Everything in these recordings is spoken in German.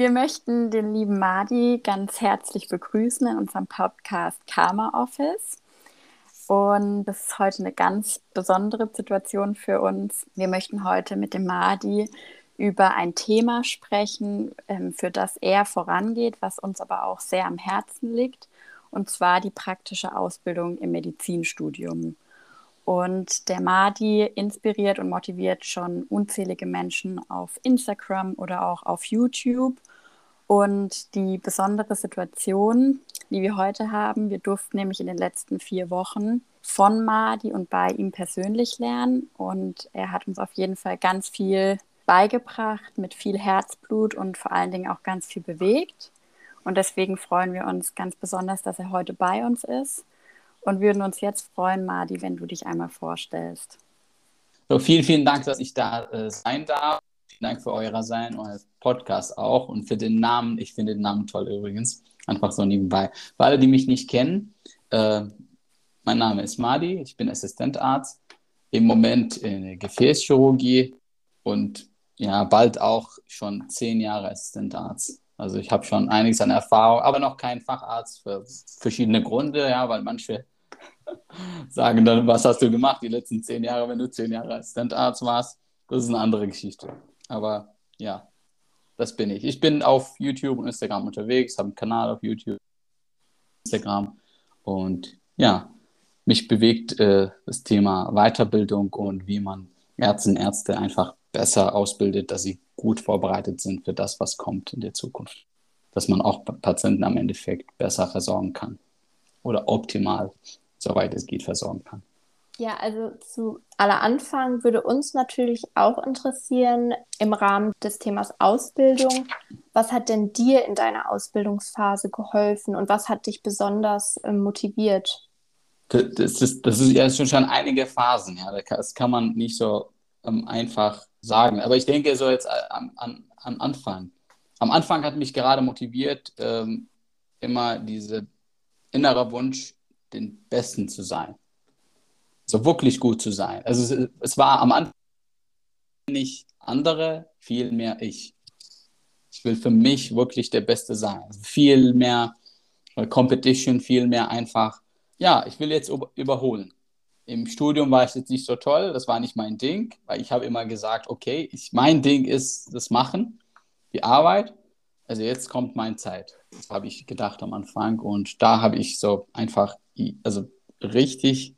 Wir möchten den lieben Madi ganz herzlich begrüßen in unserem Podcast Karma Office. Und das ist heute eine ganz besondere Situation für uns. Wir möchten heute mit dem Madi über ein Thema sprechen, ähm, für das er vorangeht, was uns aber auch sehr am Herzen liegt, und zwar die praktische Ausbildung im Medizinstudium. Und der Madi inspiriert und motiviert schon unzählige Menschen auf Instagram oder auch auf YouTube. Und die besondere Situation, die wir heute haben, wir durften nämlich in den letzten vier Wochen von Madi und bei ihm persönlich lernen. Und er hat uns auf jeden Fall ganz viel beigebracht, mit viel Herzblut und vor allen Dingen auch ganz viel bewegt. Und deswegen freuen wir uns ganz besonders, dass er heute bei uns ist und würden uns jetzt freuen, Madi, wenn du dich einmal vorstellst. So, vielen, vielen Dank, dass ich da äh, sein darf. Vielen Dank für euer Sein, euer Podcast auch und für den Namen. Ich finde den Namen toll übrigens. Einfach so nebenbei. Für alle, die mich nicht kennen, äh, mein Name ist Madi, ich bin Assistentarzt, im Moment in Gefäßchirurgie und ja, bald auch schon zehn Jahre Assistentarzt. Also ich habe schon einiges an Erfahrung, aber noch kein Facharzt für verschiedene Gründe, ja, weil manche sagen dann, was hast du gemacht die letzten zehn Jahre, wenn du zehn Jahre Assistentarzt warst. Das ist eine andere Geschichte. Aber ja, das bin ich. Ich bin auf YouTube und Instagram unterwegs, habe einen Kanal auf YouTube, Instagram und ja, mich bewegt äh, das Thema Weiterbildung und wie man Ärzte und Ärzte einfach besser ausbildet, dass sie gut vorbereitet sind für das, was kommt in der Zukunft. Dass man auch Patienten am Endeffekt besser versorgen kann oder optimal, soweit es geht, versorgen kann. Ja, also zu aller Anfang würde uns natürlich auch interessieren im Rahmen des Themas Ausbildung, was hat denn dir in deiner Ausbildungsphase geholfen und was hat dich besonders äh, motiviert? Das ist, das ist ja schon, schon einige Phasen, ja. Das kann man nicht so ähm, einfach sagen. Aber ich denke so jetzt äh, am, an, am Anfang. Am Anfang hat mich gerade motiviert, ähm, immer dieser innere Wunsch, den Besten zu sein. So wirklich gut zu sein. Also es, es war am Anfang nicht andere, viel mehr ich. Ich will für mich wirklich der Beste sein. Also viel mehr äh, Competition, viel mehr einfach, ja, ich will jetzt überholen. Im Studium war es jetzt nicht so toll, das war nicht mein Ding, weil ich habe immer gesagt, okay, ich, mein Ding ist das Machen, die Arbeit. Also jetzt kommt meine Zeit. Das habe ich gedacht am Anfang und da habe ich so einfach, also richtig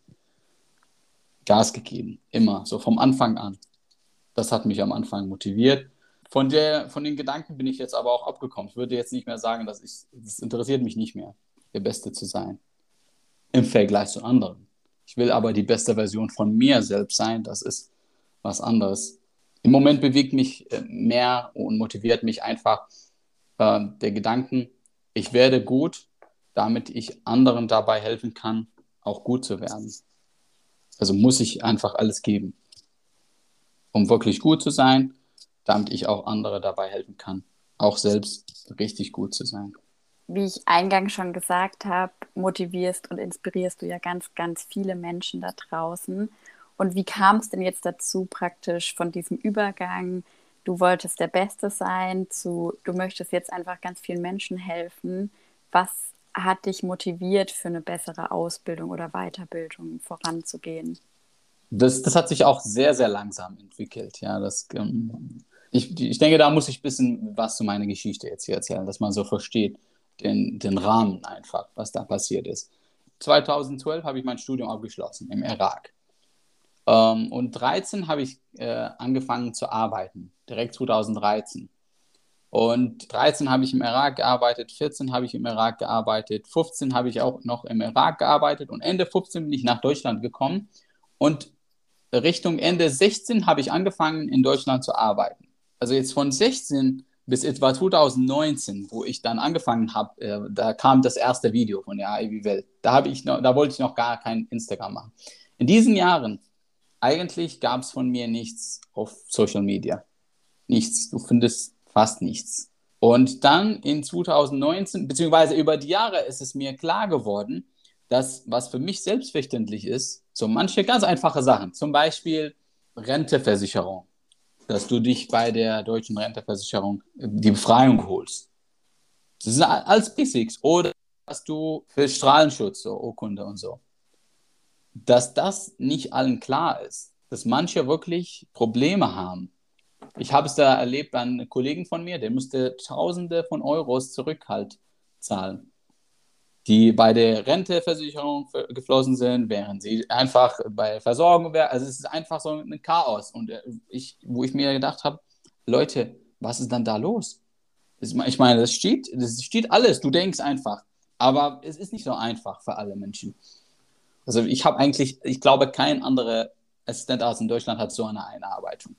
Gas gegeben, immer, so vom Anfang an. Das hat mich am Anfang motiviert. Von, der, von den Gedanken bin ich jetzt aber auch abgekommen. Ich würde jetzt nicht mehr sagen, dass ich, das interessiert mich nicht mehr, der Beste zu sein. Im Vergleich zu anderen. Ich will aber die beste Version von mir selbst sein. Das ist was anderes. Im Moment bewegt mich äh, mehr und motiviert mich einfach äh, der Gedanken, ich werde gut, damit ich anderen dabei helfen kann, auch gut zu werden. Also muss ich einfach alles geben, um wirklich gut zu sein, damit ich auch andere dabei helfen kann, auch selbst richtig gut zu sein wie ich eingangs schon gesagt habe, motivierst und inspirierst du ja ganz, ganz viele Menschen da draußen. Und wie kam es denn jetzt dazu, praktisch von diesem Übergang, du wolltest der Beste sein, zu du möchtest jetzt einfach ganz vielen Menschen helfen? Was hat dich motiviert, für eine bessere Ausbildung oder Weiterbildung voranzugehen? Das, das hat sich auch sehr, sehr langsam entwickelt. Ja, das, ähm, ich, ich denke, da muss ich ein bisschen was zu meiner Geschichte jetzt hier erzählen, dass man so versteht den, den Rahmen einfach, was da passiert ist. 2012 habe ich mein Studium abgeschlossen im Irak. Ähm, und 13 habe ich äh, angefangen zu arbeiten, direkt 2013. Und 13 habe ich im Irak gearbeitet, 14 habe ich im Irak gearbeitet, 15 habe ich auch noch im Irak gearbeitet und Ende 15 bin ich nach Deutschland gekommen. Und Richtung Ende 16 habe ich angefangen, in Deutschland zu arbeiten. Also jetzt von 16 bis etwa 2019, wo ich dann angefangen habe, äh, da kam das erste Video von der AIW Welt. Da, habe ich noch, da wollte ich noch gar kein Instagram machen. In diesen Jahren, eigentlich gab es von mir nichts auf Social Media. Nichts. Du findest fast nichts. Und dann in 2019, beziehungsweise über die Jahre ist es mir klar geworden, dass was für mich selbstverständlich ist, so manche ganz einfache Sachen, zum Beispiel Renteversicherung dass du dich bei der deutschen Renteversicherung die Befreiung holst. Das ist als Basics. Oder dass du für Strahlenschutz, so Urkunde und so. Dass das nicht allen klar ist. Dass manche wirklich Probleme haben. Ich habe es da erlebt an einem Kollegen von mir, der musste Tausende von Euros Zurückhalt zahlen die bei der Renteversicherung geflossen sind, während sie einfach bei Versorgung wären. Also es ist einfach so ein Chaos. Und äh, ich, wo ich mir gedacht habe, Leute, was ist dann da los? Ich meine, das steht, das steht alles. Du denkst einfach. Aber es ist nicht so einfach für alle Menschen. Also ich habe eigentlich, ich glaube, kein anderer Assistentarzt in Deutschland hat so eine Einarbeitung.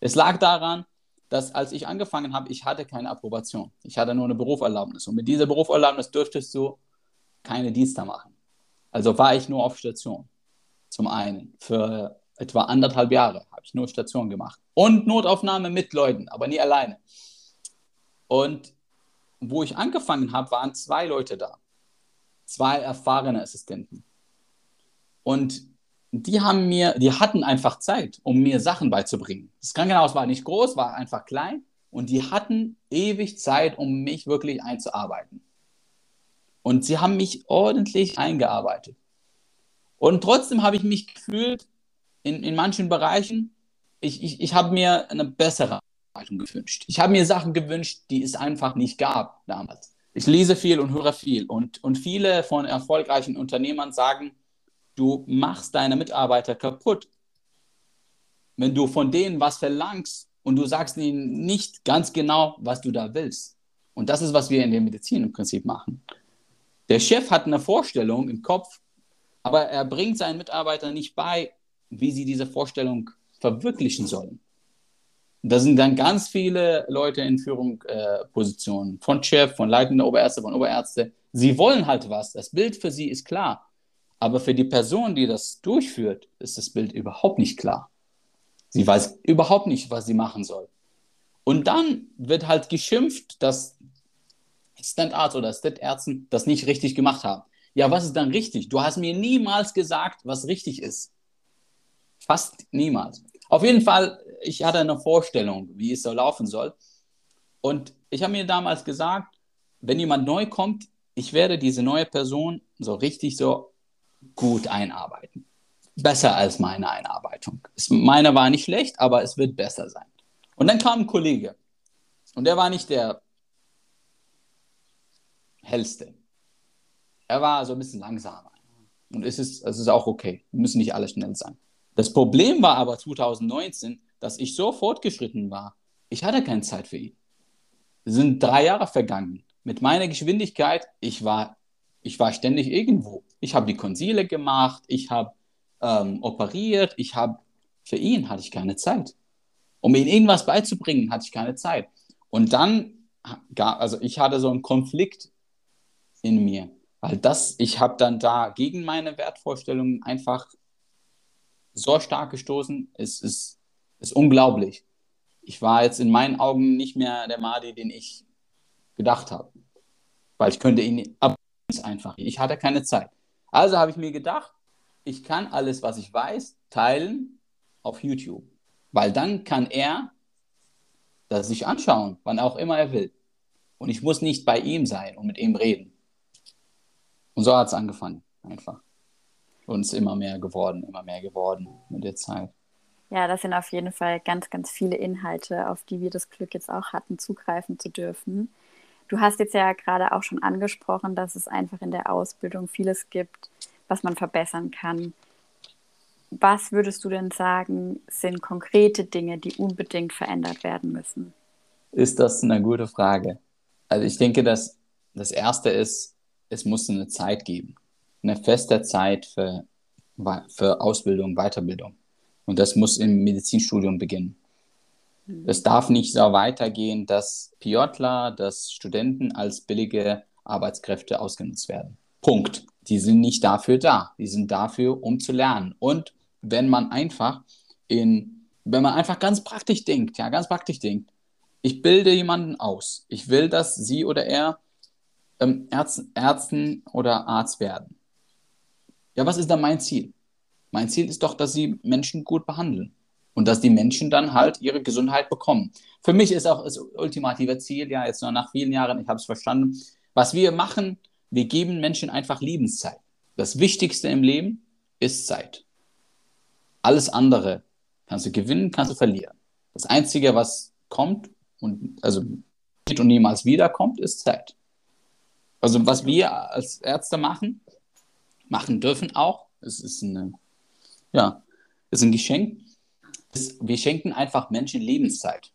Es lag daran, dass als ich angefangen habe, ich hatte keine Approbation. Ich hatte nur eine Berufserlaubnis. Und mit dieser Berufserlaubnis dürftest du keine Dienste machen. Also war ich nur auf Station. Zum einen. Für etwa anderthalb Jahre habe ich nur Station gemacht. Und Notaufnahme mit Leuten, aber nie alleine. Und wo ich angefangen habe, waren zwei Leute da. Zwei erfahrene Assistenten. Und die haben mir, die hatten einfach Zeit, um mir Sachen beizubringen. Das Krankenhaus war nicht groß, war einfach klein und die hatten ewig Zeit, um mich wirklich einzuarbeiten. Und sie haben mich ordentlich eingearbeitet. Und trotzdem habe ich mich gefühlt, in, in manchen Bereichen, ich, ich, ich habe mir eine bessere Arbeitung gewünscht. Ich habe mir Sachen gewünscht, die es einfach nicht gab damals. Ich lese viel und höre viel. Und, und viele von erfolgreichen Unternehmern sagen, du machst deine Mitarbeiter kaputt. Wenn du von denen was verlangst und du sagst ihnen nicht ganz genau, was du da willst. Und das ist, was wir in der Medizin im Prinzip machen. Der Chef hat eine Vorstellung im Kopf, aber er bringt seinen Mitarbeitern nicht bei, wie sie diese Vorstellung verwirklichen sollen. Da sind dann ganz viele Leute in Führungspositionen, äh, von Chef, von leitender Oberärzte, von Oberärzte. Sie wollen halt was. Das Bild für sie ist klar. Aber für die Person, die das durchführt, ist das Bild überhaupt nicht klar. Sie weiß überhaupt nicht, was sie machen soll. Und dann wird halt geschimpft, dass Stand-Arzt oder Stat-Ärzten das nicht richtig gemacht haben. Ja, was ist dann richtig? Du hast mir niemals gesagt, was richtig ist. Fast niemals. Auf jeden Fall, ich hatte eine Vorstellung, wie es so laufen soll. Und ich habe mir damals gesagt, wenn jemand neu kommt, ich werde diese neue Person so richtig so gut einarbeiten. Besser als meine Einarbeitung. meine war nicht schlecht, aber es wird besser sein. Und dann kam ein Kollege. Und der war nicht der hellste. Er war so ein bisschen langsamer. Und es ist, es ist auch okay. Wir müssen nicht alle schnell sein. Das Problem war aber 2019, dass ich so fortgeschritten war. Ich hatte keine Zeit für ihn. Es sind drei Jahre vergangen. Mit meiner Geschwindigkeit, ich war, ich war ständig irgendwo. Ich habe die Konsile gemacht, ich habe ähm, operiert, ich habe, für ihn hatte ich keine Zeit. Um ihm irgendwas beizubringen, hatte ich keine Zeit. Und dann, also ich hatte so einen Konflikt in mir. Weil das, ich habe dann da gegen meine Wertvorstellungen einfach so stark gestoßen, es ist, ist unglaublich. Ich war jetzt in meinen Augen nicht mehr der Madi, den ich gedacht habe. Weil ich könnte ihn ab einfach. Ich hatte keine Zeit. Also habe ich mir gedacht, ich kann alles, was ich weiß, teilen auf YouTube. Weil dann kann er das sich anschauen, wann auch immer er will. Und ich muss nicht bei ihm sein und mit ihm reden. Und so hat es angefangen, einfach. Und es ist immer mehr geworden, immer mehr geworden mit der Zeit. Ja, das sind auf jeden Fall ganz, ganz viele Inhalte, auf die wir das Glück jetzt auch hatten, zugreifen zu dürfen. Du hast jetzt ja gerade auch schon angesprochen, dass es einfach in der Ausbildung vieles gibt, was man verbessern kann. Was würdest du denn sagen, sind konkrete Dinge, die unbedingt verändert werden müssen? Ist das eine gute Frage? Also ich denke, dass das Erste ist, es muss eine Zeit geben, eine feste Zeit für, für Ausbildung, Weiterbildung. Und das muss im Medizinstudium beginnen. Es darf nicht so weitergehen, dass Piotler, dass Studenten als billige Arbeitskräfte ausgenutzt werden. Punkt. Die sind nicht dafür da. Die sind dafür, um zu lernen. Und wenn man einfach in, wenn man einfach ganz praktisch denkt, ja, ganz praktisch denkt, ich bilde jemanden aus. Ich will, dass sie oder er ähm, Ärzten, Ärzten oder Arzt werden. Ja, was ist dann mein Ziel? Mein Ziel ist doch, dass sie Menschen gut behandeln. Und dass die Menschen dann halt ihre Gesundheit bekommen. Für mich ist auch das ultimative Ziel, ja, jetzt noch nach vielen Jahren, ich habe es verstanden, was wir machen, wir geben Menschen einfach Lebenszeit. Das Wichtigste im Leben ist Zeit. Alles andere kannst du gewinnen, kannst du verlieren. Das Einzige, was kommt und also und niemals wiederkommt, ist Zeit. Also was wir als Ärzte machen, machen dürfen auch, es ist eine, ja, ist ein Geschenk. Wir schenken einfach Menschen Lebenszeit.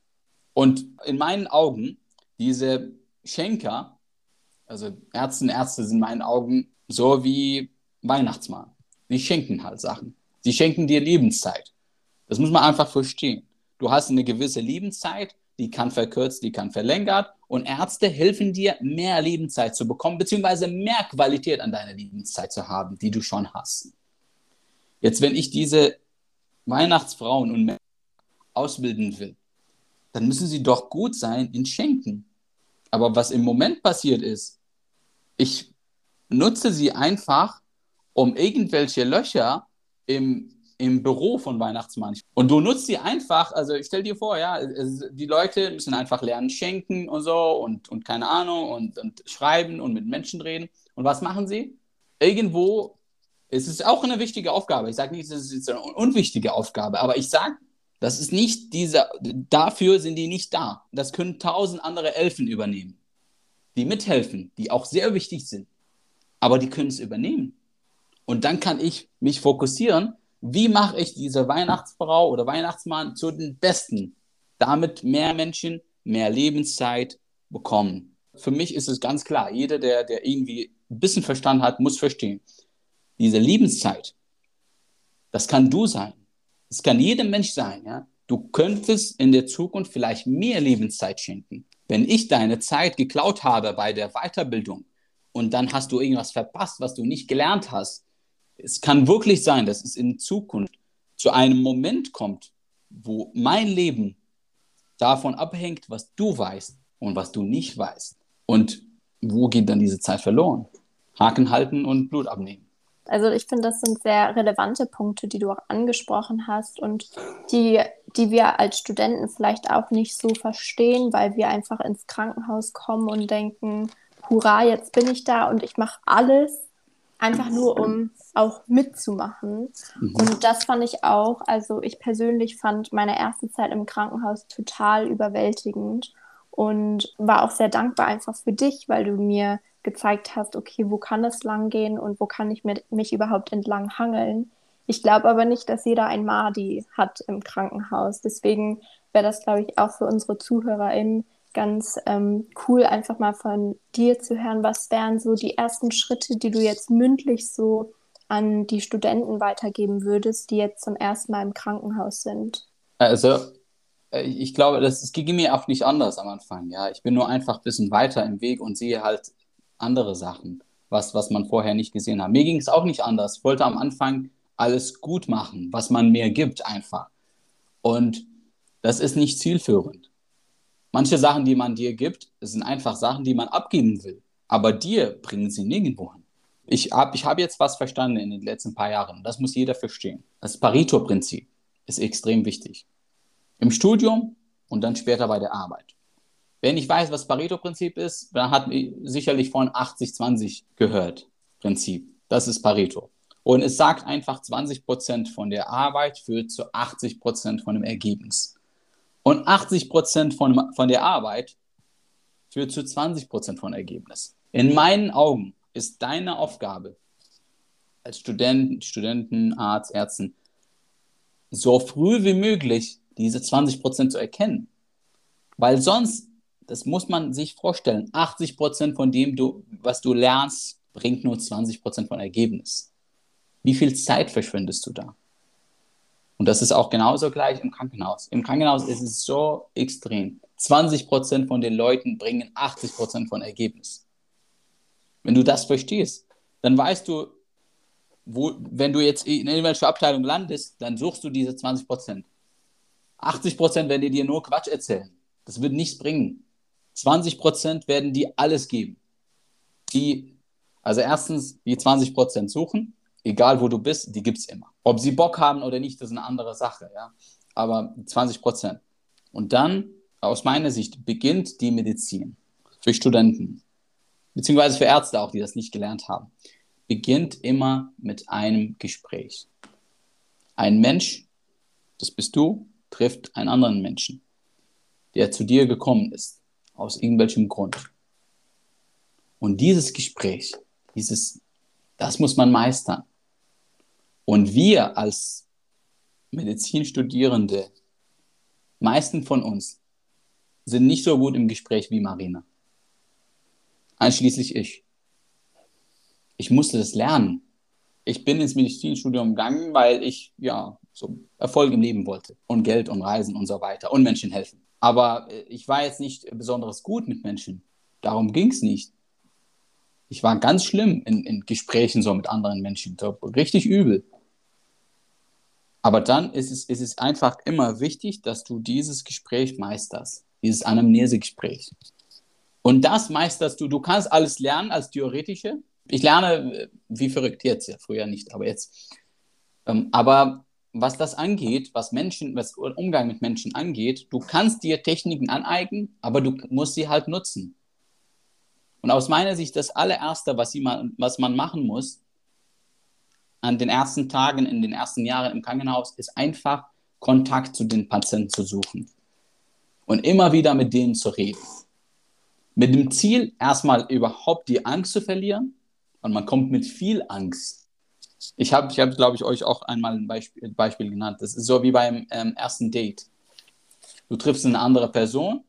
Und in meinen Augen, diese Schenker, also Ärzte und Ärzte sind in meinen Augen so wie Weihnachtsmann. Die schenken halt Sachen. Sie schenken dir Lebenszeit. Das muss man einfach verstehen. Du hast eine gewisse Lebenszeit, die kann verkürzt, die kann verlängert und Ärzte helfen dir, mehr Lebenszeit zu bekommen, beziehungsweise mehr Qualität an deiner Lebenszeit zu haben, die du schon hast. Jetzt, wenn ich diese Weihnachtsfrauen und Männer ausbilden will, dann müssen sie doch gut sein in Schenken. Aber was im Moment passiert ist, ich nutze sie einfach, um irgendwelche Löcher im, im Büro von Weihnachtsmann. Und du nutzt sie einfach, also ich stell dir vor, ja, die Leute müssen einfach lernen schenken und so und, und keine Ahnung und, und schreiben und mit Menschen reden. Und was machen sie? Irgendwo, es ist auch eine wichtige Aufgabe. Ich sage nicht, es ist eine unwichtige Aufgabe, aber ich sage, das ist nicht diese, dafür sind die nicht da. Das können tausend andere Elfen übernehmen, die mithelfen, die auch sehr wichtig sind. Aber die können es übernehmen. Und dann kann ich mich fokussieren, wie mache ich diese Weihnachtsfrau oder Weihnachtsmann zu den Besten, damit mehr Menschen mehr Lebenszeit bekommen. Für mich ist es ganz klar, jeder, der, der irgendwie ein bisschen Verstand hat, muss verstehen, diese Lebenszeit, das kann du sein. Es kann jedem Mensch sein, ja. Du könntest in der Zukunft vielleicht mehr Lebenszeit schenken. Wenn ich deine Zeit geklaut habe bei der Weiterbildung und dann hast du irgendwas verpasst, was du nicht gelernt hast, es kann wirklich sein, dass es in Zukunft zu einem Moment kommt, wo mein Leben davon abhängt, was du weißt und was du nicht weißt. Und wo geht dann diese Zeit verloren? Haken halten und Blut abnehmen. Also ich finde, das sind sehr relevante Punkte, die du auch angesprochen hast und die, die wir als Studenten vielleicht auch nicht so verstehen, weil wir einfach ins Krankenhaus kommen und denken, hurra, jetzt bin ich da und ich mache alles, einfach nur um auch mitzumachen. Mhm. Und das fand ich auch, also ich persönlich fand meine erste Zeit im Krankenhaus total überwältigend und war auch sehr dankbar einfach für dich, weil du mir gezeigt hast, okay, wo kann es lang gehen und wo kann ich mit, mich überhaupt entlang hangeln. Ich glaube aber nicht, dass jeder ein Madi hat im Krankenhaus. Deswegen wäre das, glaube ich, auch für unsere ZuhörerInnen ganz ähm, cool, einfach mal von dir zu hören. Was wären so die ersten Schritte, die du jetzt mündlich so an die Studenten weitergeben würdest, die jetzt zum ersten Mal im Krankenhaus sind? Also, äh, ich glaube, das, das ging mir auch nicht anders am Anfang. Ja, ich bin nur einfach ein bisschen weiter im Weg und sehe halt andere Sachen, was, was man vorher nicht gesehen hat. Mir ging es auch nicht anders. Ich wollte am Anfang alles gut machen, was man mir gibt einfach. Und das ist nicht zielführend. Manche Sachen, die man dir gibt, sind einfach Sachen, die man abgeben will. Aber dir bringen sie nirgendwo hin. Ich habe ich hab jetzt was verstanden in den letzten paar Jahren. Das muss jeder verstehen. Das Pareto-Prinzip ist extrem wichtig. Im Studium und dann später bei der Arbeit. Wenn ich weiß, was Pareto-Prinzip ist, dann hat sicherlich von 80-20 gehört. Prinzip. Das ist Pareto. Und es sagt einfach, 20 Prozent von der Arbeit führt zu 80 Prozent von dem Ergebnis. Und 80 Prozent von, von der Arbeit führt zu 20 Prozent von Ergebnis. In meinen Augen ist deine Aufgabe als Student, Studenten, Arzt, Ärzten, so früh wie möglich diese 20 Prozent zu erkennen. Weil sonst das muss man sich vorstellen. 80 Prozent von dem, du, was du lernst, bringt nur 20 Prozent von Ergebnis. Wie viel Zeit verschwendest du da? Und das ist auch genauso gleich im Krankenhaus. Im Krankenhaus ist es so extrem. 20 Prozent von den Leuten bringen 80 Prozent von Ergebnis. Wenn du das verstehst, dann weißt du, wo, wenn du jetzt in irgendwelcher Abteilung landest, dann suchst du diese 20 Prozent. 80 Prozent werden dir nur Quatsch erzählen. Das wird nichts bringen. 20 Prozent werden die alles geben. Die, also erstens, die 20 Prozent suchen, egal wo du bist, die gibt es immer. Ob sie Bock haben oder nicht, das ist eine andere Sache. Ja? aber 20 Prozent. Und dann, aus meiner Sicht, beginnt die Medizin für Studenten, beziehungsweise für Ärzte auch, die das nicht gelernt haben, beginnt immer mit einem Gespräch. Ein Mensch, das bist du, trifft einen anderen Menschen, der zu dir gekommen ist, aus irgendwelchem Grund. Und dieses Gespräch, dieses, das muss man meistern. Und wir als Medizinstudierende, meisten von uns, sind nicht so gut im Gespräch wie Marina. Einschließlich ich. Ich musste das lernen. Ich bin ins Medizinstudium gegangen, weil ich ja so Erfolg im Leben wollte und Geld und Reisen und so weiter und Menschen helfen. Aber äh, ich war jetzt nicht besonders gut mit Menschen. Darum ging es nicht. Ich war ganz schlimm in, in Gesprächen so mit anderen Menschen. So richtig übel. Aber dann ist es, ist es einfach immer wichtig, dass du dieses Gespräch meisterst, dieses Anamnesegespräch. Und das meisterst du. Du kannst alles lernen als Theoretische. Ich lerne äh, wie verrückt jetzt, ja, früher nicht, aber jetzt. Ähm, aber was das angeht, was Menschen, was Umgang mit Menschen angeht, du kannst dir Techniken aneignen, aber du musst sie halt nutzen. Und aus meiner Sicht das allererste, was, man, was man machen muss, an den ersten Tagen, in den ersten Jahren im Krankenhaus, ist einfach Kontakt zu den Patienten zu suchen und immer wieder mit denen zu reden. Mit dem Ziel, erstmal überhaupt die Angst zu verlieren und man kommt mit viel Angst. Ich habe, ich hab, glaube ich, euch auch einmal ein Beispiel, Beispiel genannt. Das ist so wie beim ähm, ersten Date. Du triffst eine andere Person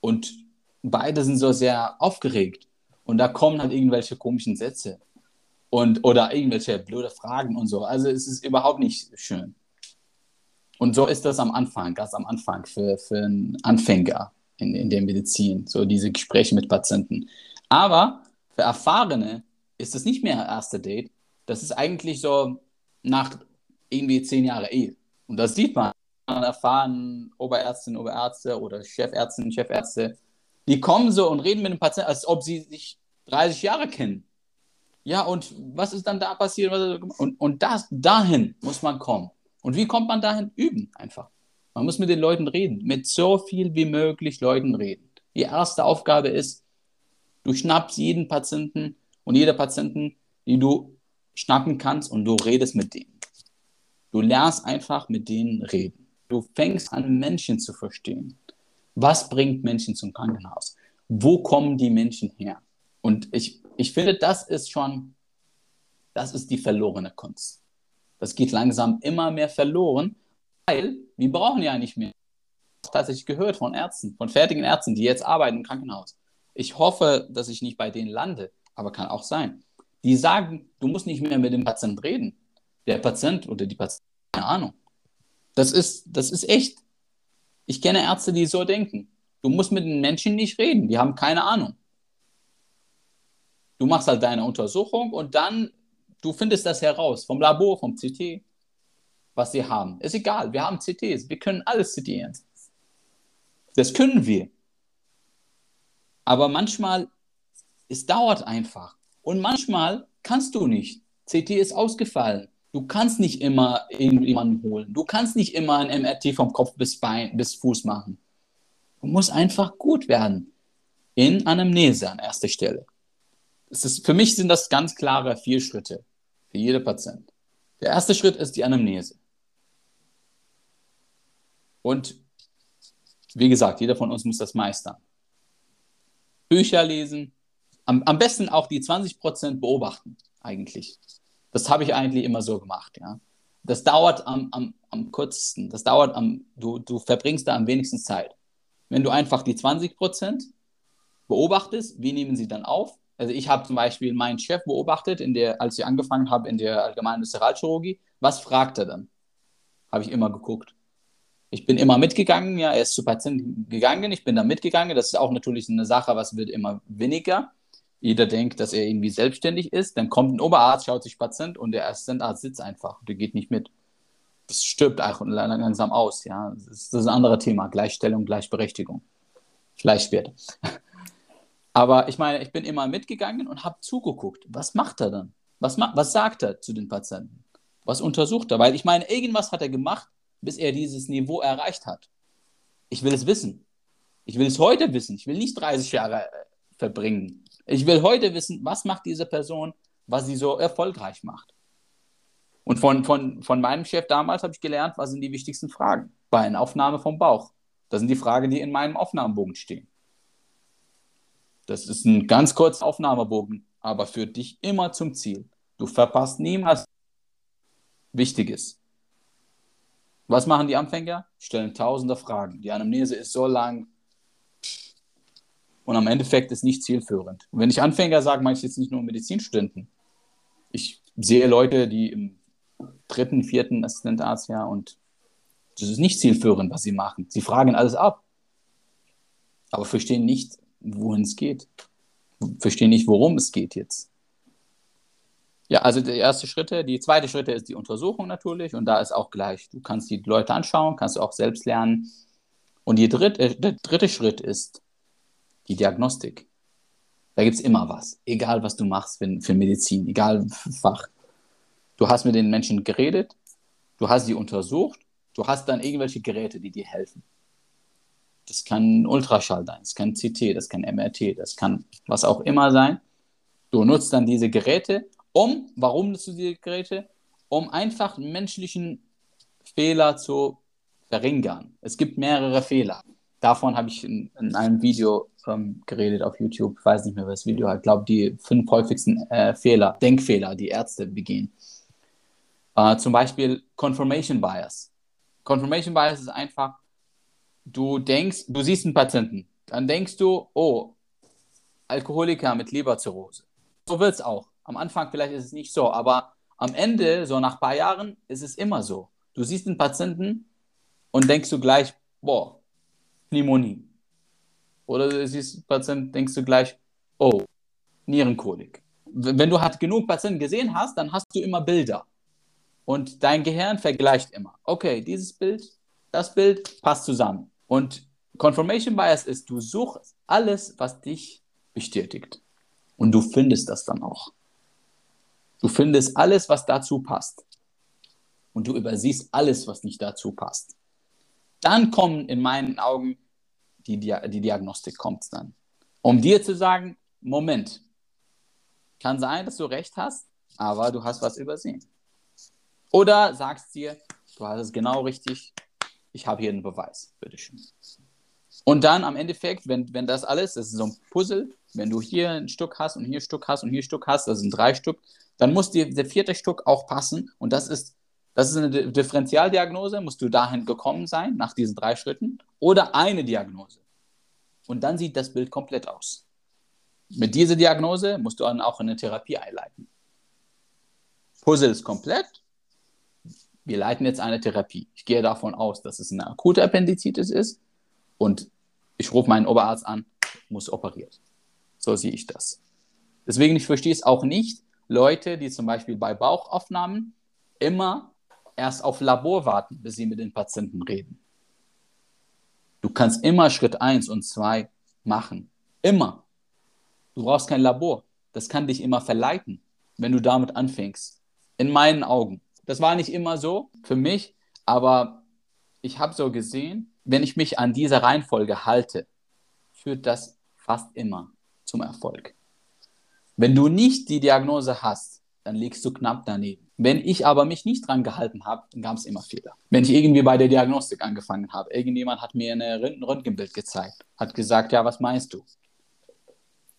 und beide sind so sehr aufgeregt. Und da kommen halt irgendwelche komischen Sätze und, oder irgendwelche blöde Fragen und so. Also es ist überhaupt nicht schön. Und so ist das am Anfang, ganz am Anfang für, für einen Anfänger in, in der Medizin, so diese Gespräche mit Patienten. Aber für Erfahrene ist es nicht mehr erste Date. Das ist eigentlich so nach irgendwie zehn Jahren Ehe. Und das sieht man an erfahrenen Oberärztinnen, Oberärzte oder Chefärztinnen, Chefärzte. Die kommen so und reden mit dem Patienten, als ob sie sich 30 Jahre kennen. Ja, und was ist dann da passiert? Und, und das, dahin muss man kommen. Und wie kommt man dahin? Üben einfach. Man muss mit den Leuten reden, mit so viel wie möglich Leuten reden. Die erste Aufgabe ist, du schnappst jeden Patienten und jeder Patienten, die du schnappen kannst und du redest mit denen. Du lernst einfach mit denen reden. Du fängst an, Menschen zu verstehen. Was bringt Menschen zum Krankenhaus? Wo kommen die Menschen her? Und ich ich finde, das ist schon, das ist die verlorene Kunst. Das geht langsam immer mehr verloren, weil wir brauchen ja nicht mehr. Tatsächlich gehört von Ärzten, von fertigen Ärzten, die jetzt arbeiten im Krankenhaus. Ich hoffe, dass ich nicht bei denen lande, aber kann auch sein. Die sagen, du musst nicht mehr mit dem Patienten reden. Der Patient oder die Patientin, keine Ahnung. Das ist, das ist echt. Ich kenne Ärzte, die so denken. Du musst mit den Menschen nicht reden, die haben keine Ahnung. Du machst halt deine Untersuchung und dann, du findest das heraus vom Labor, vom CT, was sie haben. Ist egal, wir haben CTs, wir können alles zitieren. Das können wir. Aber manchmal, es dauert einfach. Und manchmal kannst du nicht. CT ist ausgefallen. Du kannst nicht immer irgendjemanden holen. Du kannst nicht immer ein MRT vom Kopf bis Bein, bis Fuß machen. Du musst einfach gut werden. In Anamnese an erster Stelle es ist, für mich sind das ganz klare vier Schritte für jede Patient. Der erste Schritt ist die Anamnese. Und wie gesagt, jeder von uns muss das meistern. Bücher lesen, am, am besten auch die 20% beobachten, eigentlich. Das habe ich eigentlich immer so gemacht, ja. Das dauert am, am, am kürzesten, das dauert am, du, du verbringst da am wenigsten Zeit. Wenn du einfach die 20% beobachtest, wie nehmen sie dann auf? Also ich habe zum Beispiel meinen Chef beobachtet, in der, als ich angefangen habe in der allgemeinen Visceralchirurgie. Was fragt er dann? Habe ich immer geguckt. Ich bin immer mitgegangen, ja, er ist zu Patienten gegangen, ich bin da mitgegangen. Das ist auch natürlich eine Sache, was wird immer weniger. Jeder denkt, dass er irgendwie selbstständig ist. Dann kommt ein Oberarzt, schaut sich Patient und der Assistentarzt sitzt einfach. Der geht nicht mit. Das stirbt auch langsam aus, ja. Das ist, das ist ein anderes Thema. Gleichstellung, Gleichberechtigung. Vielleicht später. Aber ich meine, ich bin immer mitgegangen und habe zugeguckt. Was macht er dann? Was, ma was sagt er zu den Patienten? Was untersucht er? Weil ich meine, irgendwas hat er gemacht, bis er dieses Niveau erreicht hat. Ich will es wissen. Ich will es heute wissen. Ich will nicht 30 Jahre äh, verbringen. Ich will heute wissen, was macht diese Person, was sie so erfolgreich macht. Und von, von, von meinem Chef damals habe ich gelernt, was sind die wichtigsten Fragen bei einer Aufnahme vom Bauch. Das sind die Fragen, die in meinem Aufnahmebogen stehen. Das ist ein ganz kurzer Aufnahmebogen, aber führt dich immer zum Ziel. Du verpasst niemals Wichtiges. Was machen die Anfänger? Stellen tausende Fragen. Die Anamnese ist so lang und am Endeffekt ist nicht zielführend. Und wenn ich Anfänger sage, meine ich jetzt nicht nur Medizinstudenten. Ich sehe Leute, die im dritten, vierten Assistentarzt-Jahr und das ist nicht zielführend, was sie machen. Sie fragen alles ab, aber verstehen nicht, wohin es geht. Verstehen nicht, worum es geht jetzt. Ja, also der erste Schritte. Die zweite Schritte ist die Untersuchung natürlich und da ist auch gleich, du kannst die Leute anschauen, kannst du auch selbst lernen. Und die dritte, äh, der dritte Schritt ist die Diagnostik. Da gibt es immer was, egal was du machst für, für Medizin, egal Fach. Du hast mit den Menschen geredet, du hast sie untersucht, du hast dann irgendwelche Geräte, die dir helfen. Das kann Ultraschall sein, das kann CT, das kann MRT, das kann was auch immer sein. Du nutzt dann diese Geräte, um, warum nutzt du diese Geräte? Um einfach menschlichen Fehler zu verringern. Es gibt mehrere Fehler. Davon habe ich in, in einem Video ähm, geredet auf YouTube. Ich weiß nicht mehr, was Video. Ich glaube, die fünf häufigsten äh, Fehler, Denkfehler, die Ärzte begehen. Äh, zum Beispiel Confirmation Bias. Confirmation Bias ist einfach, du denkst, du siehst einen Patienten, dann denkst du, oh, Alkoholiker mit Leberzirrhose. So wird es auch. Am Anfang vielleicht ist es nicht so, aber am Ende, so nach ein paar Jahren, ist es immer so. Du siehst einen Patienten und denkst du gleich, boah, Pneumonie. Oder du siehst Patienten, denkst du gleich, oh, Nierenkolik. Wenn du halt genug Patienten gesehen hast, dann hast du immer Bilder. Und dein Gehirn vergleicht immer. Okay, dieses Bild, das Bild passt zusammen. Und Confirmation Bias ist, du suchst alles, was dich bestätigt. Und du findest das dann auch. Du findest alles, was dazu passt. Und du übersiehst alles, was nicht dazu passt. Dann kommen in meinen Augen die, die Diagnostik kommt dann. Um dir zu sagen, Moment, kann sein, dass du recht hast, aber du hast was übersehen. Oder sagst dir, du hast es genau richtig, ich habe hier einen Beweis, bitteschön. Und dann am Endeffekt, wenn, wenn das alles, das ist so ein Puzzle, wenn du hier ein Stück hast und hier ein Stück hast und hier ein Stück hast, das sind drei Stück, dann muss dir der vierte Stück auch passen. Und das ist, das ist eine Differentialdiagnose, musst du dahin gekommen sein, nach diesen drei Schritten, oder eine Diagnose. Und dann sieht das Bild komplett aus. Mit dieser Diagnose musst du dann auch eine Therapie einleiten. Puzzle ist komplett, wir leiten jetzt eine Therapie. Ich gehe davon aus, dass es eine akute Appendizitis ist und ich rufe meinen Oberarzt an, muss operiert. So sehe ich das. Deswegen, ich verstehe es auch nicht, Leute, die zum Beispiel bei Bauchaufnahmen immer erst auf Labor warten, bis sie mit den Patienten reden. Du kannst immer Schritt 1 und 2 machen. Immer. Du brauchst kein Labor. Das kann dich immer verleiten, wenn du damit anfängst. In meinen Augen. Das war nicht immer so für mich, aber ich habe so gesehen, wenn ich mich an diese Reihenfolge halte, führt das fast immer zum Erfolg. Wenn du nicht die Diagnose hast, dann liegst du knapp daneben. Wenn ich aber mich nicht dran gehalten habe, dann gab es immer Fehler. Wenn ich irgendwie bei der Diagnostik angefangen habe, irgendjemand hat mir ein Röntgenbild gezeigt, hat gesagt, ja, was meinst du?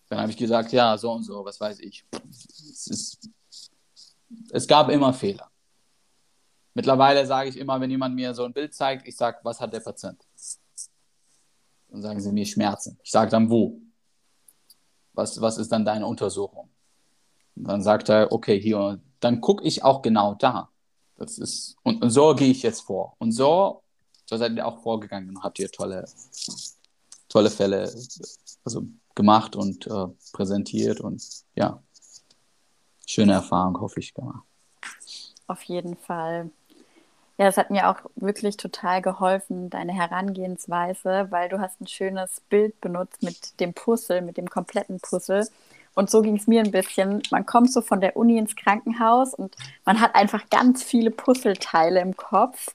Dann habe ich gesagt, ja, so und so, was weiß ich. Es, ist, es gab immer Fehler. Mittlerweile sage ich immer, wenn jemand mir so ein Bild zeigt, ich sage, was hat der Patient? Dann sagen sie mir Schmerzen. Ich sage dann, wo? Was, was ist dann deine Untersuchung? Und dann sagt er, okay, hier. Dann gucke ich auch genau da. Das ist, und, und so gehe ich jetzt vor. Und so, so seid ihr auch vorgegangen und habt ihr tolle, tolle Fälle also gemacht und äh, präsentiert und ja, schöne Erfahrung, hoffe ich, gemacht. Auf jeden Fall. Ja, das hat mir auch wirklich total geholfen, deine Herangehensweise, weil du hast ein schönes Bild benutzt mit dem Puzzle, mit dem kompletten Puzzle. Und so ging es mir ein bisschen. Man kommt so von der Uni ins Krankenhaus und man hat einfach ganz viele Puzzleteile im Kopf.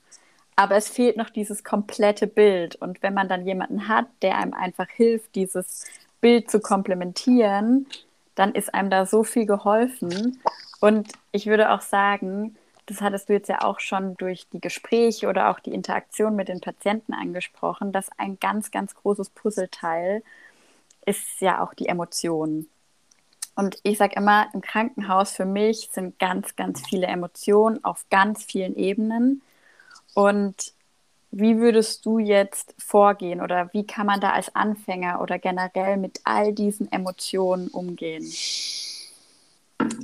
aber es fehlt noch dieses komplette Bild. Und wenn man dann jemanden hat, der einem einfach hilft, dieses Bild zu komplementieren, dann ist einem da so viel geholfen. Und ich würde auch sagen, das hattest du jetzt ja auch schon durch die Gespräche oder auch die Interaktion mit den Patienten angesprochen, dass ein ganz, ganz großes Puzzleteil ist ja auch die Emotion. Und ich sage immer, im Krankenhaus für mich sind ganz, ganz viele Emotionen auf ganz vielen Ebenen. Und wie würdest du jetzt vorgehen oder wie kann man da als Anfänger oder generell mit all diesen Emotionen umgehen?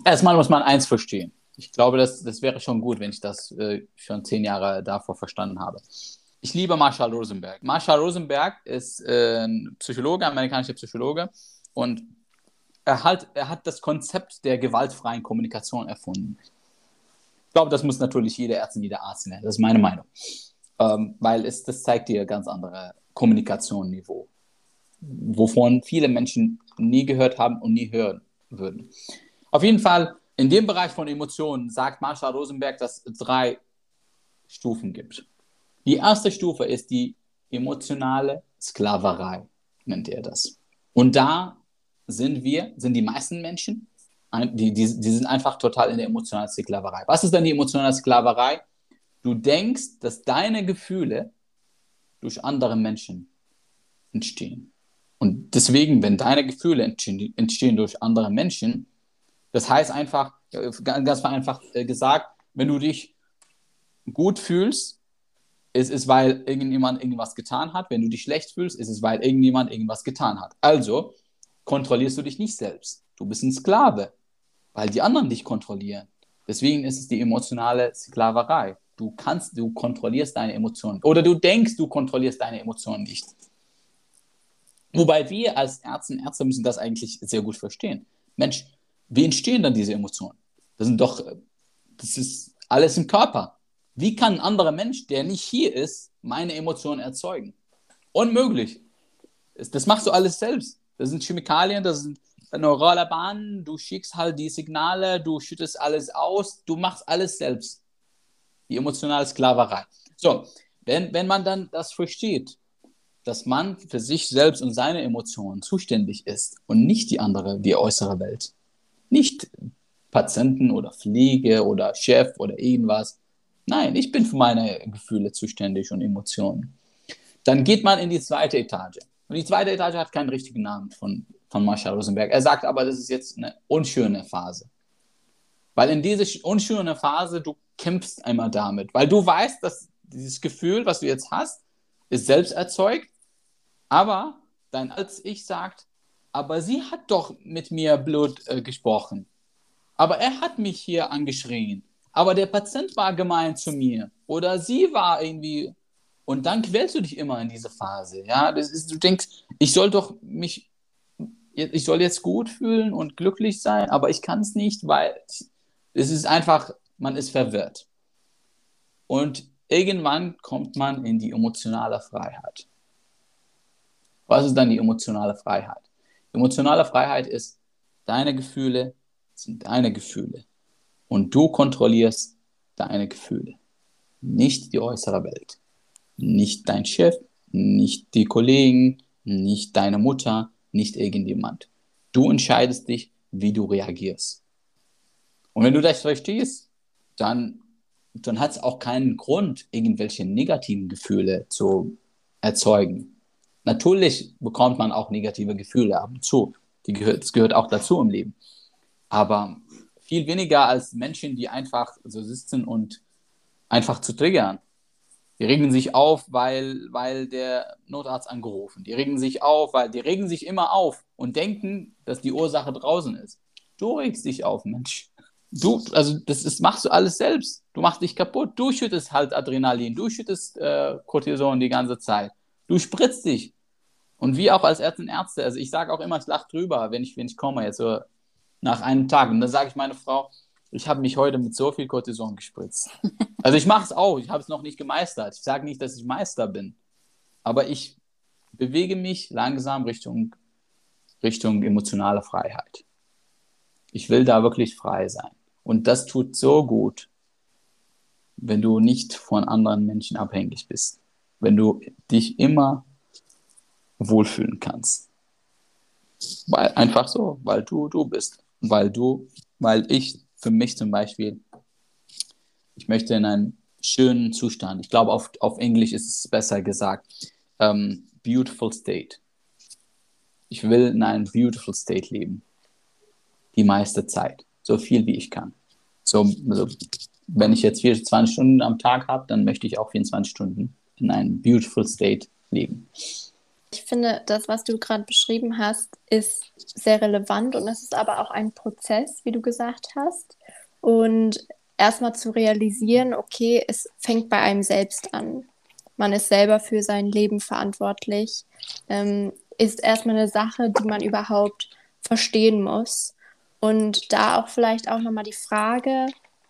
Erstmal muss man eins verstehen. Ich glaube, das, das wäre schon gut, wenn ich das äh, schon zehn Jahre davor verstanden habe. Ich liebe Marshall Rosenberg. Marshall Rosenberg ist äh, ein Psychologe, amerikanischer Psychologe und er hat, er hat das Konzept der gewaltfreien Kommunikation erfunden. Ich glaube, das muss natürlich jeder Arzt und jeder Arzt lernen. Das ist meine Meinung. Ähm, weil es, das zeigt dir ganz andere Kommunikationsniveau, wovon viele Menschen nie gehört haben und nie hören würden. Auf jeden Fall, in dem Bereich von Emotionen sagt Marshall Rosenberg, dass es drei Stufen gibt. Die erste Stufe ist die emotionale Sklaverei, nennt er das. Und da sind wir, sind die meisten Menschen, die, die, die sind einfach total in der emotionalen Sklaverei. Was ist denn die emotionale Sklaverei? Du denkst, dass deine Gefühle durch andere Menschen entstehen. Und deswegen, wenn deine Gefühle entstehen, entstehen durch andere Menschen, das heißt einfach, äh, ganz vereinfacht äh, gesagt, wenn du dich gut fühlst, ist es, weil irgendjemand irgendwas getan hat. Wenn du dich schlecht fühlst, ist es, weil irgendjemand irgendwas getan hat. Also, kontrollierst du dich nicht selbst. Du bist ein Sklave, weil die anderen dich kontrollieren. Deswegen ist es die emotionale Sklaverei. Du kannst, du kontrollierst deine Emotionen. Oder du denkst, du kontrollierst deine Emotionen nicht. Wobei wir als Ärzte und Ärzte müssen das eigentlich sehr gut verstehen. Mensch, wie entstehen dann diese Emotionen? Das sind doch, das ist alles im Körper. Wie kann ein anderer Mensch, der nicht hier ist, meine Emotionen erzeugen? Unmöglich. Das machst du alles selbst. Das sind Chemikalien, das sind neurale Bahnen, du schickst halt die Signale, du schüttest alles aus, du machst alles selbst. Die emotionale Sklaverei. So, wenn, wenn man dann das versteht, dass man für sich selbst und seine Emotionen zuständig ist und nicht die andere, die äußere Welt. Nicht Patienten oder Pflege oder Chef oder irgendwas. Nein, ich bin für meine Gefühle zuständig und Emotionen. Dann geht man in die zweite Etage. Und die zweite Etage hat keinen richtigen Namen von, von Marshall Rosenberg. Er sagt aber, das ist jetzt eine unschöne Phase. Weil in dieser unschönen Phase, du kämpfst einmal damit. Weil du weißt, dass dieses Gefühl, was du jetzt hast, ist selbst erzeugt. Aber dein Als-Ich sagt, aber sie hat doch mit mir Blut äh, gesprochen. Aber er hat mich hier angeschrien. Aber der Patient war gemein zu mir. Oder sie war irgendwie und dann quälst du dich immer in diese Phase. Ja, das ist, du denkst, ich soll doch mich, ich soll jetzt gut fühlen und glücklich sein, aber ich kann es nicht, weil es ist einfach, man ist verwirrt. Und irgendwann kommt man in die emotionale Freiheit. Was ist dann die emotionale Freiheit? Emotionale Freiheit ist, deine Gefühle sind deine Gefühle. Und du kontrollierst deine Gefühle, nicht die äußere Welt. Nicht dein Chef, nicht die Kollegen, nicht deine Mutter, nicht irgendjemand. Du entscheidest dich, wie du reagierst. Und wenn du das verstehst, dann, dann hat es auch keinen Grund, irgendwelche negativen Gefühle zu erzeugen. Natürlich bekommt man auch negative Gefühle ab und zu. Die gehört, das gehört auch dazu im Leben. Aber viel weniger als Menschen, die einfach so sitzen und einfach zu triggern. Die regen sich auf, weil, weil der Notarzt angerufen. Die regen sich auf, weil die regen sich immer auf und denken, dass die Ursache draußen ist. Du regst dich auf, Mensch. Du, also das ist, machst du alles selbst. Du machst dich kaputt. Du schüttest halt Adrenalin, du schüttest äh, Cortison die ganze Zeit. Du spritzt dich. Und wie auch als Ärzte und Ärzte, also ich sage auch immer, ich lache drüber, wenn ich, wenn ich komme, jetzt so nach einem Tag. Und dann sage ich meine Frau, ich habe mich heute mit so viel Cortison gespritzt. Also ich mache es auch, ich habe es noch nicht gemeistert. Ich sage nicht, dass ich Meister bin, aber ich bewege mich langsam Richtung, Richtung emotionale Freiheit. Ich will da wirklich frei sein. Und das tut so gut. wenn du nicht von anderen Menschen abhängig bist. Wenn du dich immer wohlfühlen kannst. Weil, einfach so, weil du du bist. Weil du, weil ich für mich zum Beispiel, ich möchte in einen schönen Zustand, ich glaube auf, auf Englisch ist es besser gesagt, ähm, beautiful state. Ich will in einem beautiful state leben. Die meiste Zeit. So viel wie ich kann. So, also, wenn ich jetzt 24 Stunden am Tag habe, dann möchte ich auch 24 Stunden in einem beautiful state leben. Ich finde, das, was du gerade beschrieben hast, ist sehr relevant und es ist aber auch ein Prozess, wie du gesagt hast. Und erstmal zu realisieren, okay, es fängt bei einem selbst an. Man ist selber für sein Leben verantwortlich, ähm, ist erstmal eine Sache, die man überhaupt verstehen muss. Und da auch vielleicht auch nochmal die Frage,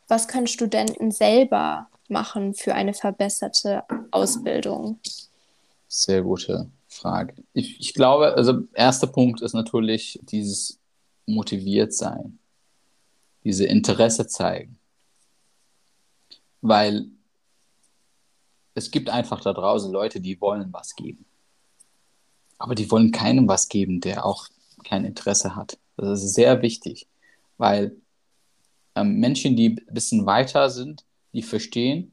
was können Studenten selber machen für eine verbesserte Ausbildung? Sehr gute Frage. Ich, ich glaube, also erster Punkt ist natürlich dieses motiviert sein, diese Interesse zeigen. Weil es gibt einfach da draußen Leute, die wollen was geben. Aber die wollen keinem was geben, der auch kein Interesse hat. Das ist sehr wichtig, weil ähm, Menschen, die ein bisschen weiter sind, die verstehen,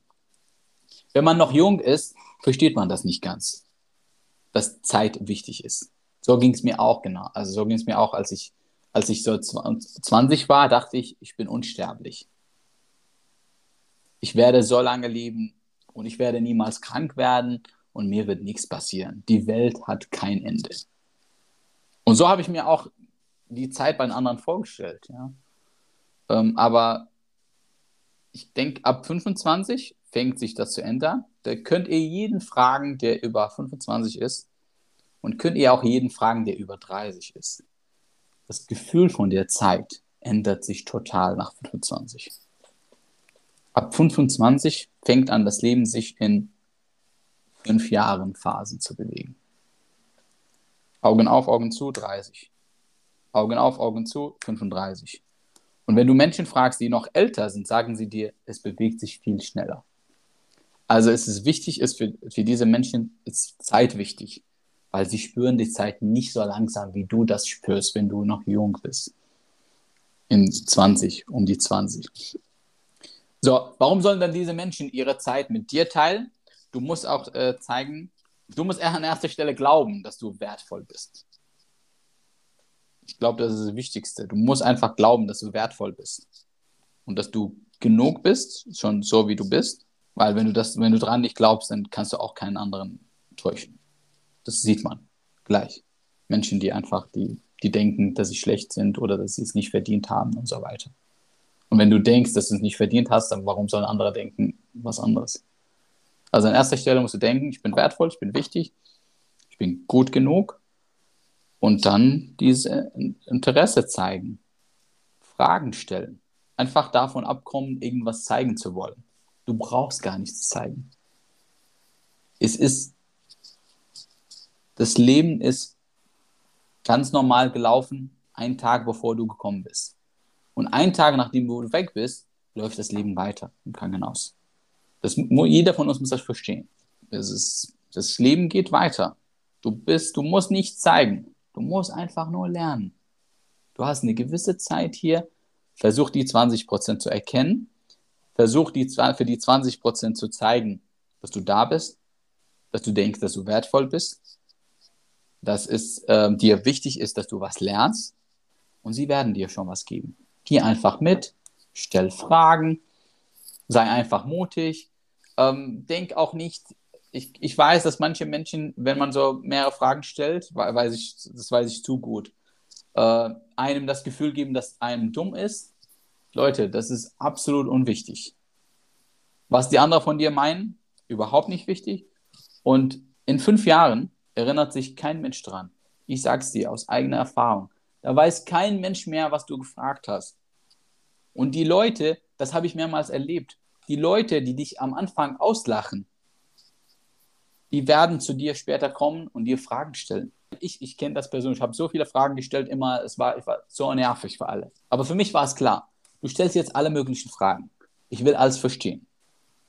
wenn man noch jung ist, versteht man das nicht ganz dass Zeit wichtig ist. So ging es mir auch, genau. Also so ging es mir auch, als ich, als ich so 20 war, dachte ich, ich bin unsterblich. Ich werde so lange leben und ich werde niemals krank werden und mir wird nichts passieren. Die Welt hat kein Ende. Und so habe ich mir auch die Zeit bei den anderen vorgestellt. Ja. Ähm, aber ich denke, ab 25 fängt sich das zu ändern. Da könnt ihr jeden fragen, der über 25 ist. Und könnt ihr auch jeden fragen, der über 30 ist. Das Gefühl von der Zeit ändert sich total nach 25. Ab 25 fängt an, das Leben sich in fünf Jahren Phasen zu bewegen. Augen auf, Augen zu, 30. Augen auf, Augen zu, 35. Und wenn du Menschen fragst, die noch älter sind, sagen sie dir, es bewegt sich viel schneller. Also es ist wichtig, ist für, für diese Menschen ist Zeit wichtig, weil sie spüren die Zeit nicht so langsam, wie du das spürst, wenn du noch jung bist. In 20, um die 20. So, warum sollen dann diese Menschen ihre Zeit mit dir teilen? Du musst auch äh, zeigen, du musst an erster Stelle glauben, dass du wertvoll bist. Ich glaube, das ist das Wichtigste. Du musst einfach glauben, dass du wertvoll bist. Und dass du genug bist, schon so wie du bist. Weil wenn du das, wenn du dran nicht glaubst, dann kannst du auch keinen anderen täuschen. Das sieht man gleich. Menschen, die einfach, die, die denken, dass sie schlecht sind oder dass sie es nicht verdient haben und so weiter. Und wenn du denkst, dass du es nicht verdient hast, dann warum sollen andere denken was anderes? Also an erster Stelle musst du denken, ich bin wertvoll, ich bin wichtig, ich bin gut genug und dann diese Interesse zeigen, Fragen stellen, einfach davon abkommen, irgendwas zeigen zu wollen. Du brauchst gar nichts zeigen. Es ist, das Leben ist ganz normal gelaufen, einen Tag bevor du gekommen bist. Und einen Tag nachdem du weg bist, läuft das Leben weiter im Krankenhaus. Das, jeder von uns muss das verstehen. Das, ist, das Leben geht weiter. Du bist, du musst nichts zeigen. Du musst einfach nur lernen. Du hast eine gewisse Zeit hier. Versuch die 20% zu erkennen versuch die, für die 20 Prozent zu zeigen, dass du da bist, dass du denkst, dass du wertvoll bist, dass es äh, dir wichtig ist, dass du was lernst. Und sie werden dir schon was geben. Geh einfach mit, stell Fragen, sei einfach mutig, ähm, denk auch nicht, ich, ich weiß, dass manche Menschen, wenn man so mehrere Fragen stellt, weiß ich, das weiß ich zu gut, äh, einem das Gefühl geben, dass einem dumm ist Leute, das ist absolut unwichtig. Was die anderen von dir meinen, überhaupt nicht wichtig. Und in fünf Jahren erinnert sich kein Mensch dran. Ich sag's dir aus eigener Erfahrung. Da weiß kein Mensch mehr, was du gefragt hast. Und die Leute, das habe ich mehrmals erlebt, die Leute, die dich am Anfang auslachen, die werden zu dir später kommen und dir Fragen stellen. Ich, ich kenne das persönlich, ich habe so viele Fragen gestellt, immer, es war, ich war so nervig für alle. Aber für mich war es klar, Du stellst jetzt alle möglichen Fragen. Ich will alles verstehen.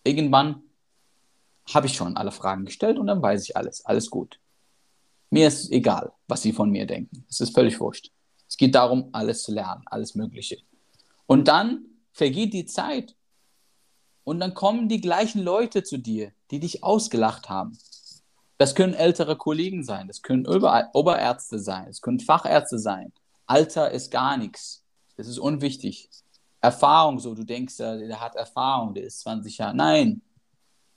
irgendwann habe ich schon alle Fragen gestellt und dann weiß ich alles. Alles gut. Mir ist egal, was sie von mir denken. Es ist völlig wurscht. Es geht darum, alles zu lernen, alles Mögliche. Und dann vergeht die Zeit und dann kommen die gleichen Leute zu dir, die dich ausgelacht haben. Das können ältere Kollegen sein, das können Ober Oberärzte sein, es können Fachärzte sein. Alter ist gar nichts. Das ist unwichtig. Erfahrung, so du denkst, der hat Erfahrung, der ist 20 Jahre. Nein,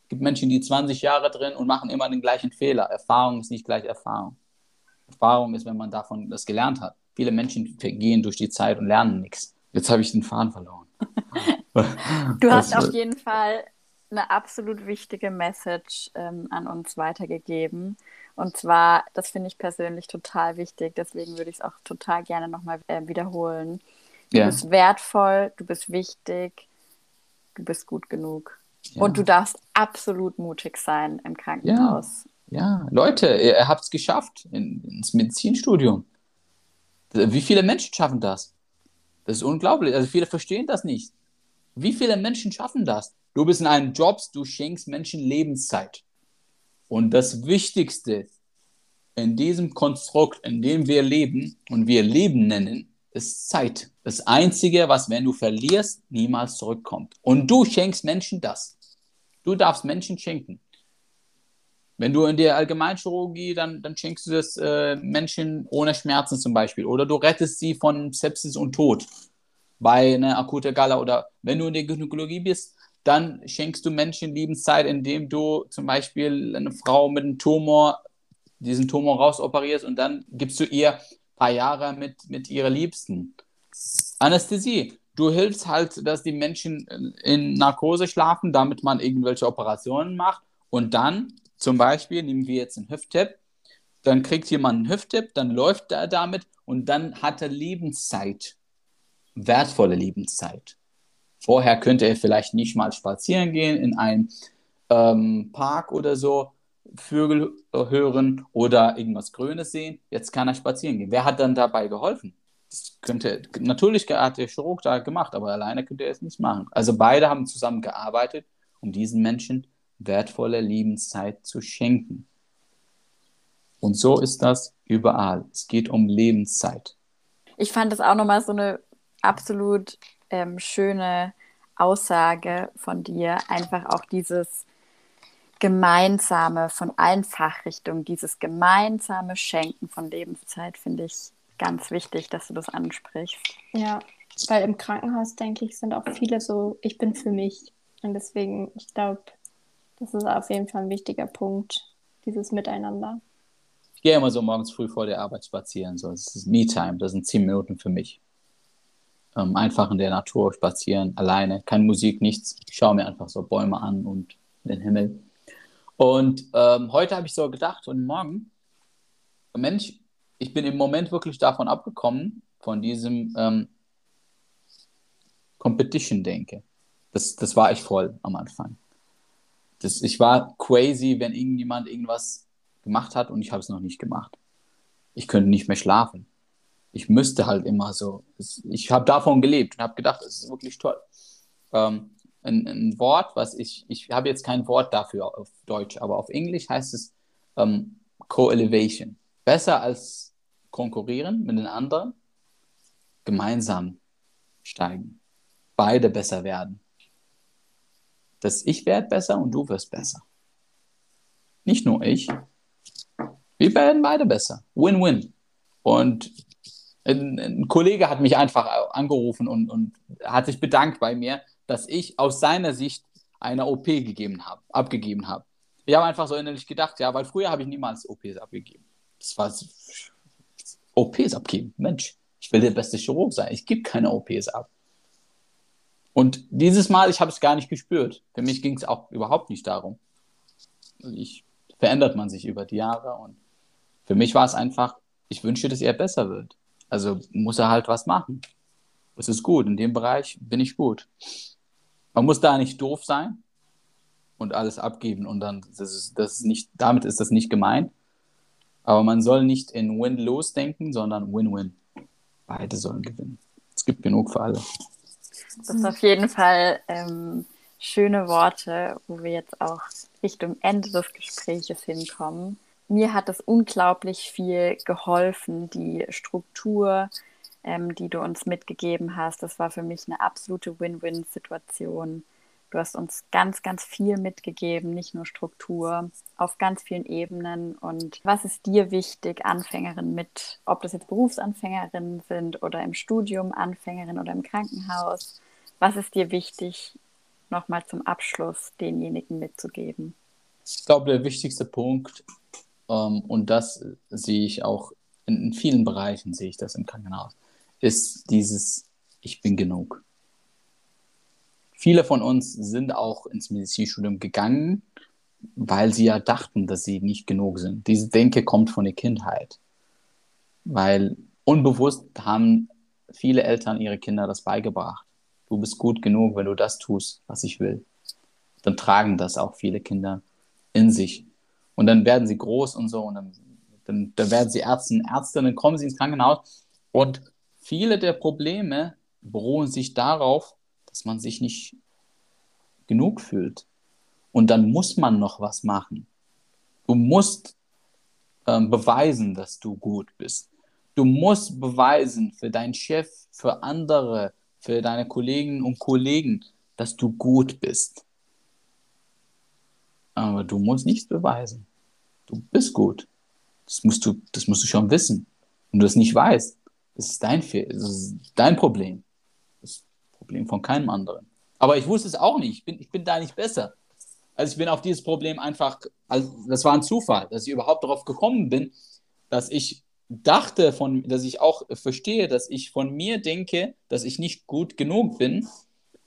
es gibt Menschen, die 20 Jahre drin und machen immer den gleichen Fehler. Erfahrung ist nicht gleich Erfahrung. Erfahrung ist, wenn man davon das gelernt hat. Viele Menschen gehen durch die Zeit und lernen nichts. Jetzt habe ich den Faden verloren. du hast auf jeden Fall eine absolut wichtige Message ähm, an uns weitergegeben. Und zwar, das finde ich persönlich total wichtig, deswegen würde ich es auch total gerne nochmal äh, wiederholen. Du ja. bist wertvoll, du bist wichtig, du bist gut genug. Ja. Und du darfst absolut mutig sein im Krankenhaus. Ja, ja. Leute, ihr, habt es geschafft in, ins Medizinstudium. Wie viele Menschen schaffen das? Das ist unglaublich. Also viele verstehen das nicht. Wie viele Menschen schaffen das? Du bist in einem Job, du schenkst Menschen Lebenszeit. Und das Wichtigste in diesem Konstrukt, in dem wir leben und wir Leben nennen, ist Zeit. Das Einzige, was, wenn du verlierst, niemals zurückkommt. Und du schenkst Menschen das. Du darfst Menschen schenken. Wenn du in der Allgemeinchirurgie, dann, dann schenkst du das äh, Menschen ohne Schmerzen zum Beispiel. Oder du rettest sie von Sepsis und Tod bei einer akuten Gala. Oder wenn du in der Gynäkologie bist, dann schenkst du Menschen Lebenszeit, indem du zum Beispiel eine Frau mit einem Tumor, diesen Tumor rausoperierst und dann gibst du ihr paar Jahre mit, mit ihrer Liebsten. Anästhesie. Du hilfst halt, dass die Menschen in Narkose schlafen, damit man irgendwelche Operationen macht und dann zum Beispiel nehmen wir jetzt einen Hüfttip, dann kriegt jemand einen Hüfttip, dann läuft er damit und dann hat er Lebenszeit, wertvolle Lebenszeit. Vorher könnte er vielleicht nicht mal spazieren gehen in einem ähm, Park oder so, Vögel hören oder irgendwas Grünes sehen. Jetzt kann er spazieren gehen. Wer hat dann dabei geholfen? Das könnte, natürlich hat der Chirurg da gemacht, aber alleine könnte er es nicht machen. Also beide haben zusammen gearbeitet, um diesen Menschen wertvolle Lebenszeit zu schenken. Und so ist das überall. Es geht um Lebenszeit. Ich fand das auch nochmal so eine absolut ähm, schöne Aussage von dir. Einfach auch dieses gemeinsame von allen Fachrichtungen, dieses gemeinsame Schenken von Lebenszeit finde ich ganz wichtig, dass du das ansprichst. Ja, weil im Krankenhaus, denke ich, sind auch viele so, ich bin für mich. Und deswegen, ich glaube, das ist auf jeden Fall ein wichtiger Punkt, dieses Miteinander. Ich gehe immer so morgens früh vor der Arbeit spazieren. So. Das ist Me-Time, das sind zehn Minuten für mich. Ähm, einfach in der Natur spazieren, alleine, keine Musik, nichts. Ich schaue mir einfach so Bäume an und den Himmel. Und ähm, heute habe ich so gedacht und morgen, Mensch, ich bin im Moment wirklich davon abgekommen, von diesem ähm, Competition-Denke. Das, das war ich voll am Anfang das, ich war crazy, wenn irgendjemand irgendwas gemacht hat und ich habe es noch nicht gemacht. Ich könnte nicht mehr schlafen. Ich müsste halt immer so. Ich habe davon gelebt und habe gedacht, es ist wirklich toll. Ähm, ein, ein, Wort, was ich, ich habe jetzt kein Wort dafür auf Deutsch, aber auf Englisch heißt es ähm, Co-Elevation. Besser als konkurrieren mit den anderen, gemeinsam steigen. Beide besser werden dass ich werde besser und du wirst besser. Nicht nur ich. Wir werden beide besser. Win-win. Und ein, ein, Kollege hat mich einfach angerufen und, und hat sich bedankt bei mir, dass ich aus seiner Sicht eine OP gegeben habe, abgegeben habe. Ich habe einfach so innerlich gedacht, ja, weil früher habe ich niemals OPs abgegeben. Das war OPs abgeben. Mensch, ich will der beste Chirurg sein. Ich gebe keine OPs ab. Und dieses Mal, ich habe es gar nicht gespürt. Für mich ging es auch überhaupt nicht darum. Ich, verändert man sich über die Jahre und für mich war es einfach, ich wünsche, dass er besser wird. Also muss er halt was machen. Es ist gut, in dem Bereich bin ich gut. Man muss da nicht doof sein und alles abgeben und dann, das ist, das ist nicht, damit ist das nicht gemeint. Aber man soll nicht in Win-Lose denken, sondern Win-Win. Beide sollen gewinnen. Es gibt genug für alle. Das ist auf jeden Fall ähm, schöne Worte, wo wir jetzt auch Richtung Ende des Gespräches hinkommen. Mir hat es unglaublich viel geholfen, die Struktur, ähm, die du uns mitgegeben hast. Das war für mich eine absolute Win-Win-Situation. Du hast uns ganz, ganz viel mitgegeben, nicht nur Struktur, auf ganz vielen Ebenen. Und was ist dir wichtig, Anfängerinnen mit, ob das jetzt Berufsanfängerinnen sind oder im Studium Anfängerinnen oder im Krankenhaus? Was ist dir wichtig, nochmal zum Abschluss denjenigen mitzugeben? Ich glaube, der wichtigste Punkt, ähm, und das sehe ich auch in, in vielen Bereichen, sehe ich das im Krankenhaus, ist dieses Ich bin genug. Viele von uns sind auch ins Medizinstudium gegangen, weil sie ja dachten, dass sie nicht genug sind. Diese Denke kommt von der Kindheit. Weil unbewusst haben viele Eltern ihre Kinder das beigebracht. Du bist gut genug, wenn du das tust, was ich will. Dann tragen das auch viele Kinder in sich. Und dann werden sie groß und so und dann, dann, dann werden sie Ärzte Ärztinnen, kommen sie ins Krankenhaus und viele der Probleme beruhen sich darauf, dass man sich nicht genug fühlt. Und dann muss man noch was machen. Du musst ähm, beweisen, dass du gut bist. Du musst beweisen für deinen Chef, für andere, für deine Kolleginnen und Kollegen, dass du gut bist. Aber du musst nichts beweisen. Du bist gut. Das musst du, das musst du schon wissen. Und du das nicht weißt, das ist dein, das ist dein Problem. Problem von keinem anderen. Aber ich wusste es auch nicht. Ich bin, ich bin da nicht besser. Also ich bin auf dieses Problem einfach, also das war ein Zufall, dass ich überhaupt darauf gekommen bin, dass ich dachte, von, dass ich auch verstehe, dass ich von mir denke, dass ich nicht gut genug bin.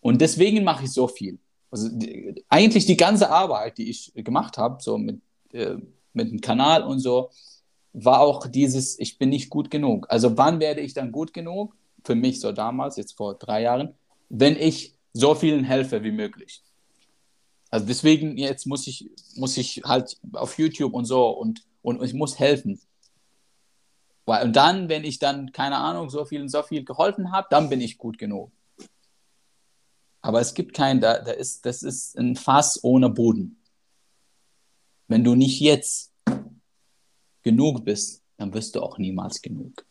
Und deswegen mache ich so viel. Also die, eigentlich die ganze Arbeit, die ich gemacht habe, so mit, äh, mit dem Kanal und so, war auch dieses, ich bin nicht gut genug. Also wann werde ich dann gut genug? Für mich so damals, jetzt vor drei Jahren, wenn ich so vielen helfe wie möglich. Also deswegen jetzt muss ich, muss ich halt auf YouTube und so und, und ich muss helfen. Weil, und dann, wenn ich dann, keine Ahnung, so viel und so viel geholfen habe, dann bin ich gut genug. Aber es gibt keinen, da, da ist, das ist ein Fass ohne Boden. Wenn du nicht jetzt genug bist, dann wirst du auch niemals genug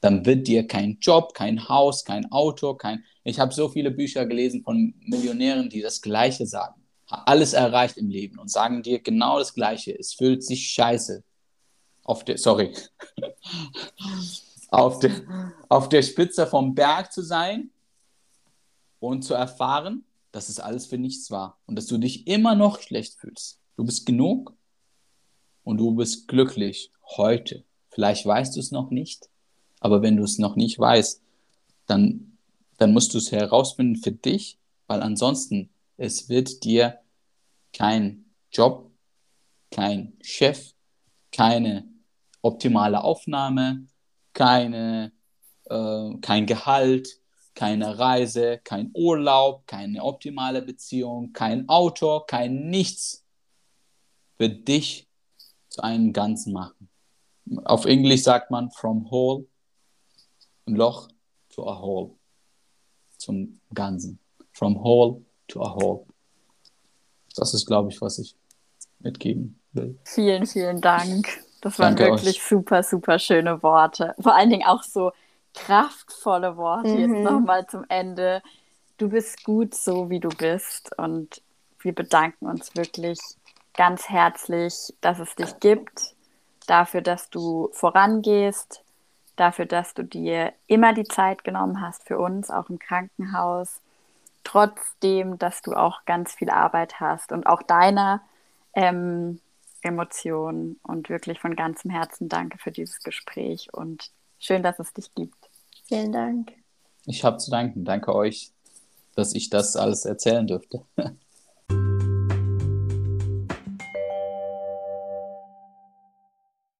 dann wird dir kein Job, kein Haus, kein Auto, kein. Ich habe so viele Bücher gelesen von Millionären, die das Gleiche sagen. Alles erreicht im Leben und sagen dir genau das Gleiche. Es fühlt sich scheiße. Auf der, sorry. auf, der, auf der Spitze vom Berg zu sein und zu erfahren, dass es alles für nichts war und dass du dich immer noch schlecht fühlst. Du bist genug und du bist glücklich heute. Vielleicht weißt du es noch nicht, aber wenn du es noch nicht weißt, dann, dann musst du es herausfinden für dich, weil ansonsten es wird dir kein Job, kein Chef, keine optimale Aufnahme, keine, äh, kein Gehalt, keine Reise, kein Urlaub, keine optimale Beziehung, kein Auto, kein nichts wird dich zu einem Ganzen machen. Auf Englisch sagt man from whole ein Loch to a hole. Zum Ganzen. From whole to a hole. Das ist, glaube ich, was ich mitgeben will. Vielen, vielen Dank. Das waren Danke wirklich euch. super, super schöne Worte. Vor allen Dingen auch so kraftvolle Worte mhm. jetzt nochmal zum Ende. Du bist gut so, wie du bist. Und wir bedanken uns wirklich ganz herzlich, dass es dich gibt, dafür, dass du vorangehst, dafür, dass du dir immer die Zeit genommen hast für uns, auch im Krankenhaus, trotzdem, dass du auch ganz viel Arbeit hast und auch deiner ähm, Emotionen. Und wirklich von ganzem Herzen danke für dieses Gespräch und schön, dass es dich gibt. Vielen Dank. Ich habe zu danken. Danke euch, dass ich das alles erzählen dürfte.